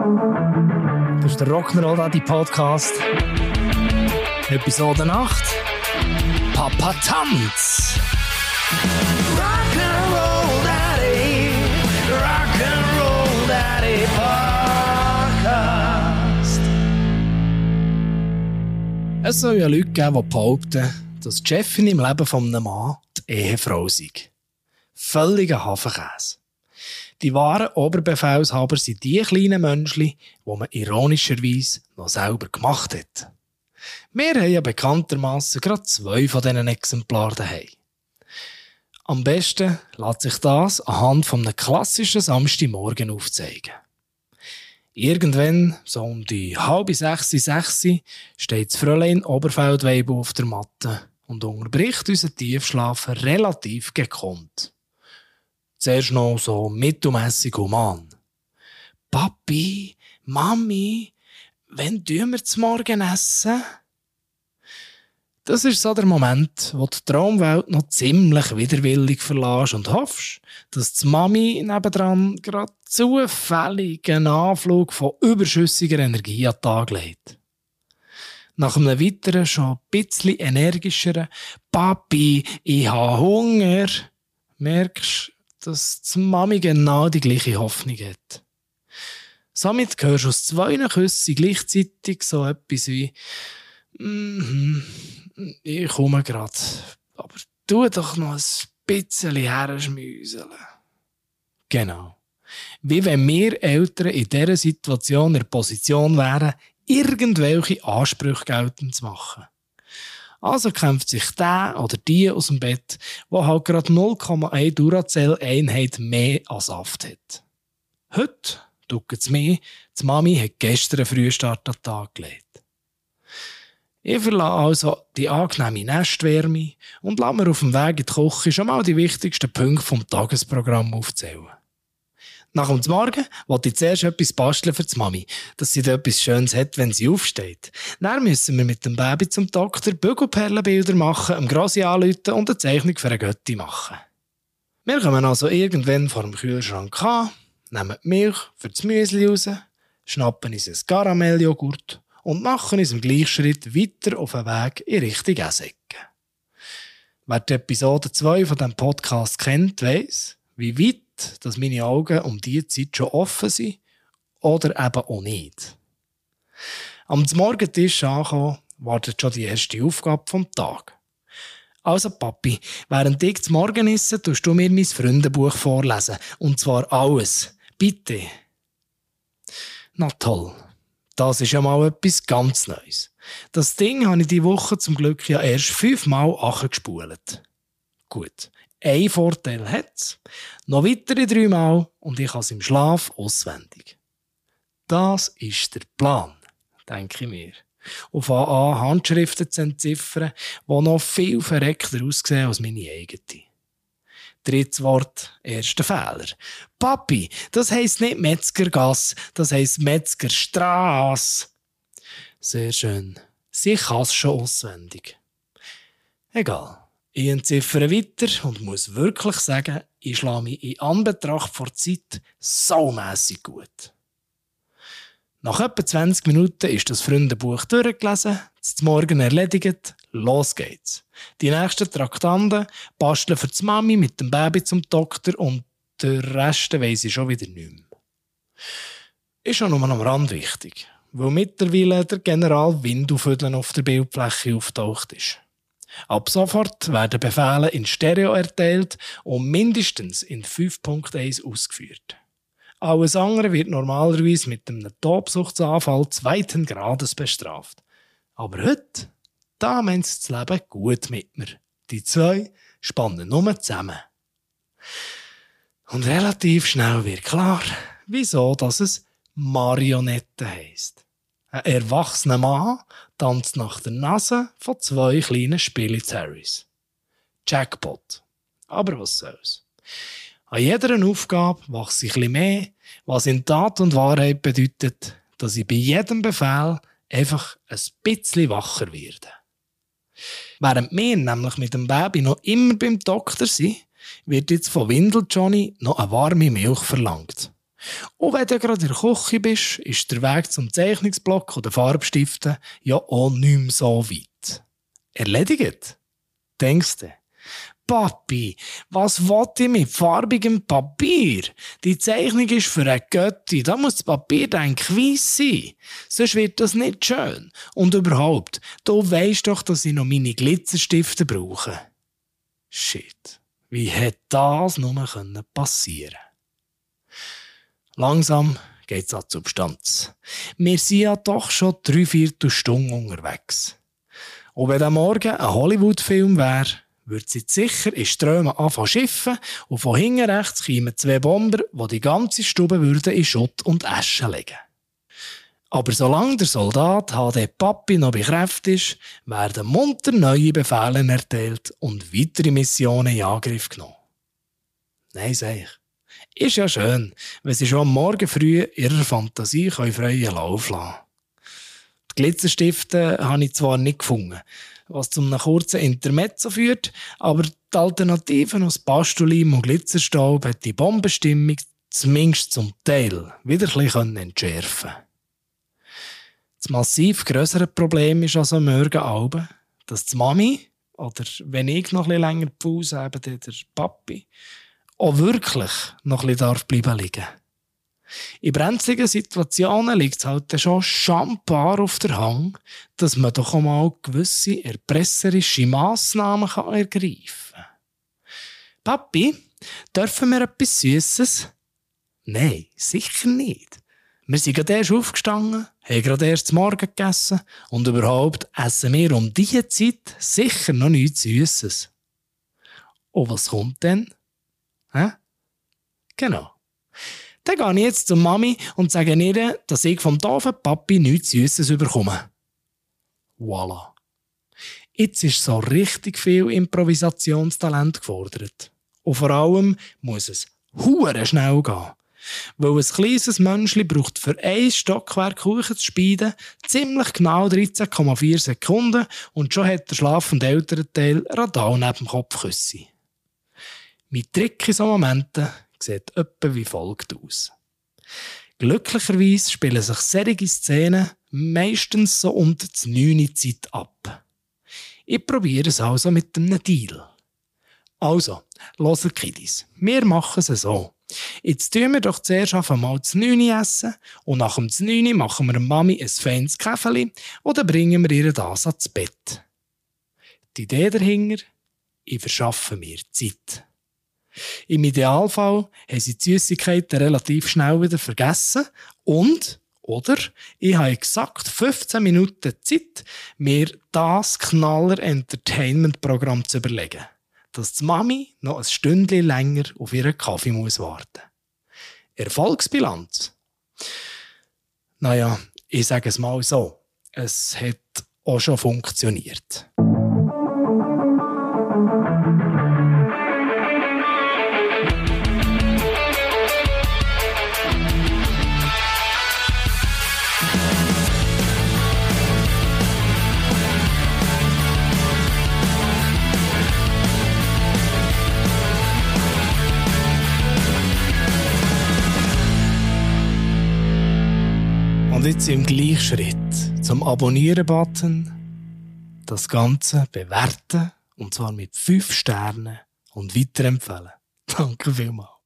Das ist der Rock'n'Roll Daddy Podcast. Episode 8. Papa Tanz. Rock'n'Roll Daddy. Rock'n'Roll Daddy Podcast. Es soll ja Leute geben, die behaupten, dass Jeffin im Leben von einem Mann die Ehefrau sei. Völliger Hafenkäse. Die wahren Oberbefehlshaber sind die kleinen Menschen, die man ironischerweise noch selber gemacht hat. Wir haben ja bekanntermassen gerade zwei von diesen Exemplaren daheim. Am besten lässt sich das anhand von einem klassischen Samstagmorgen aufzeigen. Irgendwann, so um die halbe sechs, sechs, steht das Fräulein Oberfeldweiber auf der Matte und unterbricht unseren Tiefschlaf relativ gekonnt. Zuerst noch so mittelmässig human. Papi, Mami, wenn tun wir zum Morgen essen? Das ist so der Moment, wo die Traumwelt noch ziemlich widerwillig verlässt und hoffst, dass die Mami nebendran gerade zufällig einen Anflug von überschüssiger Energie an den Tag legt. Nach einem weiteren, schon ein bisschen energischeren Papi, ich habe Hunger, merkst dass die Mami genau die gleiche Hoffnung hat. Somit hörst du aus zwei Küssen gleichzeitig so etwas wie mm -hmm, ich komme grad, aber tu doch noch ein bisschen herschmüseln. Genau. Wie wenn wir Eltern in dieser Situation in der Position wären, irgendwelche Ansprüche geltend zu machen. Also kämpft sich der oder die aus dem Bett, wo halt gerade 0,1 Duracell-Einheit mehr als Saft hat. Heute duckt es mehr, die Mami hat gestern einen Frühstart an den Tag gelegt. Ich verlasse also die angenehme Nestwärme und lasse mir auf dem Weg in die Küche schon mal die wichtigsten Punkte vom Tagesprogramm aufzählen. Nach dem Morgen wollte ich zuerst etwas basteln für die Mami, dass sie da etwas Schönes hat, wenn sie aufsteht. Dann müssen wir mit dem Baby zum Doktor Bügelperlenbilder machen, einem Grossi anrufen und eine Zeichnung für eine Götti machen. Wir kommen also irgendwann vor dem Kühlschrank an, nehmen die Milch für das Müsli raus, schnappen uns ein Karamelljoghurt und machen uns im Gleichschritt weiter auf den Weg in Richtung Essäcke. Wer die Episode 2 von diesem Podcast kennt, weiss, wie weit dass meine Augen um diese Zeit schon offen sind oder eben auch nicht. Am Morgentisch angekommen, wartet schon die erste Aufgabe vom Tag. Also Papi, während ich zum Morgen esse, tust du mir mein Freundebuch vorlesen. Und zwar alles. Bitte. Na toll. Das ist ja mal etwas ganz Neues. Das Ding habe ich die Woche zum Glück ja erst fünfmal gespult. Gut. Ein Vorteil hat es. Noch weitere dreimal und ich habe es im Schlaf auswendig. Das ist der Plan, denke ich mir. Auf AA Handschriften zu entziffern, die noch viel verreckter aussehen als meine eigene. Drittes Wort, erster Fehler. Papi, das heisst nicht Metzgergasse, das heisst Metzgerstraße. Sehr schön. Sie kann es schon auswendig. Egal. Ich entziffere weiter und muss wirklich sagen, ich schlage mich in Anbetracht vor Zeit saumässig gut. Nach etwa 20 Minuten ist das Freundebuch durchgelesen, das Morgen erledigt, los geht's. Die nächsten Traktanten basteln für die Mami mit dem Baby zum Doktor und der Rest weiss ich schon wieder nicht mehr. Ist auch nur am Rand wichtig, weil mittlerweile der General Windufüdeln auf der Bildfläche auftaucht ist. Ab sofort werden Befehle in Stereo erteilt und mindestens in 5.1 ausgeführt. Alles andere wird normalerweise mit einem Tobsuchtsanfall zweiten Grades bestraft. Aber heute, da meint das Leben gut mit mir. Die zwei spannen nur zusammen. Und relativ schnell wird klar, wieso dass es Marionette heisst. Ein erwachsener Mann tanzt nach der Nase von zwei kleinen Spilly-Terrys. Jackpot. Aber was soll's. An jeder Aufgabe wachse ich ein mehr, was in Tat und Wahrheit bedeutet, dass ich bei jedem Befehl einfach ein bisschen wacher werde. Während wir nämlich mit dem Baby noch immer beim Doktor sind, wird jetzt von Windel Johnny noch eine warme Milch verlangt. Und wenn du gerade in der Küche bist, ist der Weg zum Zeichnungsblock oder Farbstiften ja auch nicht mehr so weit. Erledigt? Denkst du? Papi, was wollt ihr mit farbigem Papier? Die Zeichnung ist für eine Götti, da muss das Papier dann weiss sein. Sonst wird das nicht schön. Und überhaupt, du weisst doch, dass ich noch meine Glitzerstifte brauche. Shit, wie hätte das nur passieren können? Langsam geht's an die Substanz. Wir sind ja doch schon drei Viertelstunden unterwegs. Und wenn der Morgen ein Hollywood-Film wäre, würde sie sicher in Strömen anfangen schiffen und von hinten rechts kämen zwei Bomber, die die ganze Stube würden in Schutt und Asche legen. Aber solange der Soldat HD Papi noch bei Kräft ist, werden munter neue Befehle erteilt und weitere Missionen in Angriff genommen. Nein, sag ich. Ist ja schön, wenn sie schon am Morgen früh ihrer Fantasie freien Lauf lassen Die Glitzerstifte habe ich zwar nicht gefunden, was zu einem kurzen Intermezzo führt, aber die Alternativen aus Pastolim und Glitzerstaub hat die Bombenstimmung zumindest zum Teil wieder ein bisschen entschärfen. Das massiv größere Problem ist also morgen Abend, dass die Mami, oder wenn ich noch ein bisschen länger Pause habe, der Papi, auch wirklich noch ein bisschen bleiben liegen. In brenzligen Situationen liegt es halt schon schambar auf der Hang, dass man doch einmal gewisse erpresserische Massnahmen kann ergreifen kann. Papi, dürfen wir etwas Süßes? Nein, sicher nicht. Wir sind gerade erst aufgestanden, haben gerade erst zum Morgen gegessen und überhaupt essen wir um diese Zeit sicher noch nichts Süßes. Und was kommt denn? Hä? Genau. Dann gehe ich jetzt zur Mami und sage ihr, dass ich vom doofen Papi nichts Süßes bekomme. Voila. Jetzt ist so richtig viel Improvisationstalent gefordert. Und vor allem muss es hure schnell gehen. Weil ein kleines Menschli braucht für ein Stockwerk Kuchen zu speiden ziemlich genau 13,4 Sekunden und schon hat der schlafende Elternteil Radau neben dem Kopf küsse. Mein Trick in solchen Momenten sieht etwa wie folgt aus. Glücklicherweise spielen sich solche Szenen meistens so unter die 9 Zeit ab. Ich probiere es also mit einem Deal. Also, hört Kiddies, wir machen es so. Jetzt tun wir doch zuerst einmal das 9 essen und nach dem 9 machen wir Mami ein feines Käfeli oder bringen wir ihr das ans Bett. Die Idee dahinter, ich verschaffe mir Zeit. Im Idealfall haben sie die Süßigkeiten relativ schnell wieder vergessen und oder ich habe exakt 15 Minuten Zeit, mir das Knaller Entertainment Programm zu überlegen, dass die Mami noch ein Stündchen länger auf ihren Kaffee muss warten. Erfolgsbilanz? Naja, ich sage es mal so. Es hat auch schon funktioniert. Und jetzt im Gleichschritt zum Abonnieren-Button das Ganze bewerten und zwar mit 5 Sternen und weiterempfehlen. Danke vielmals.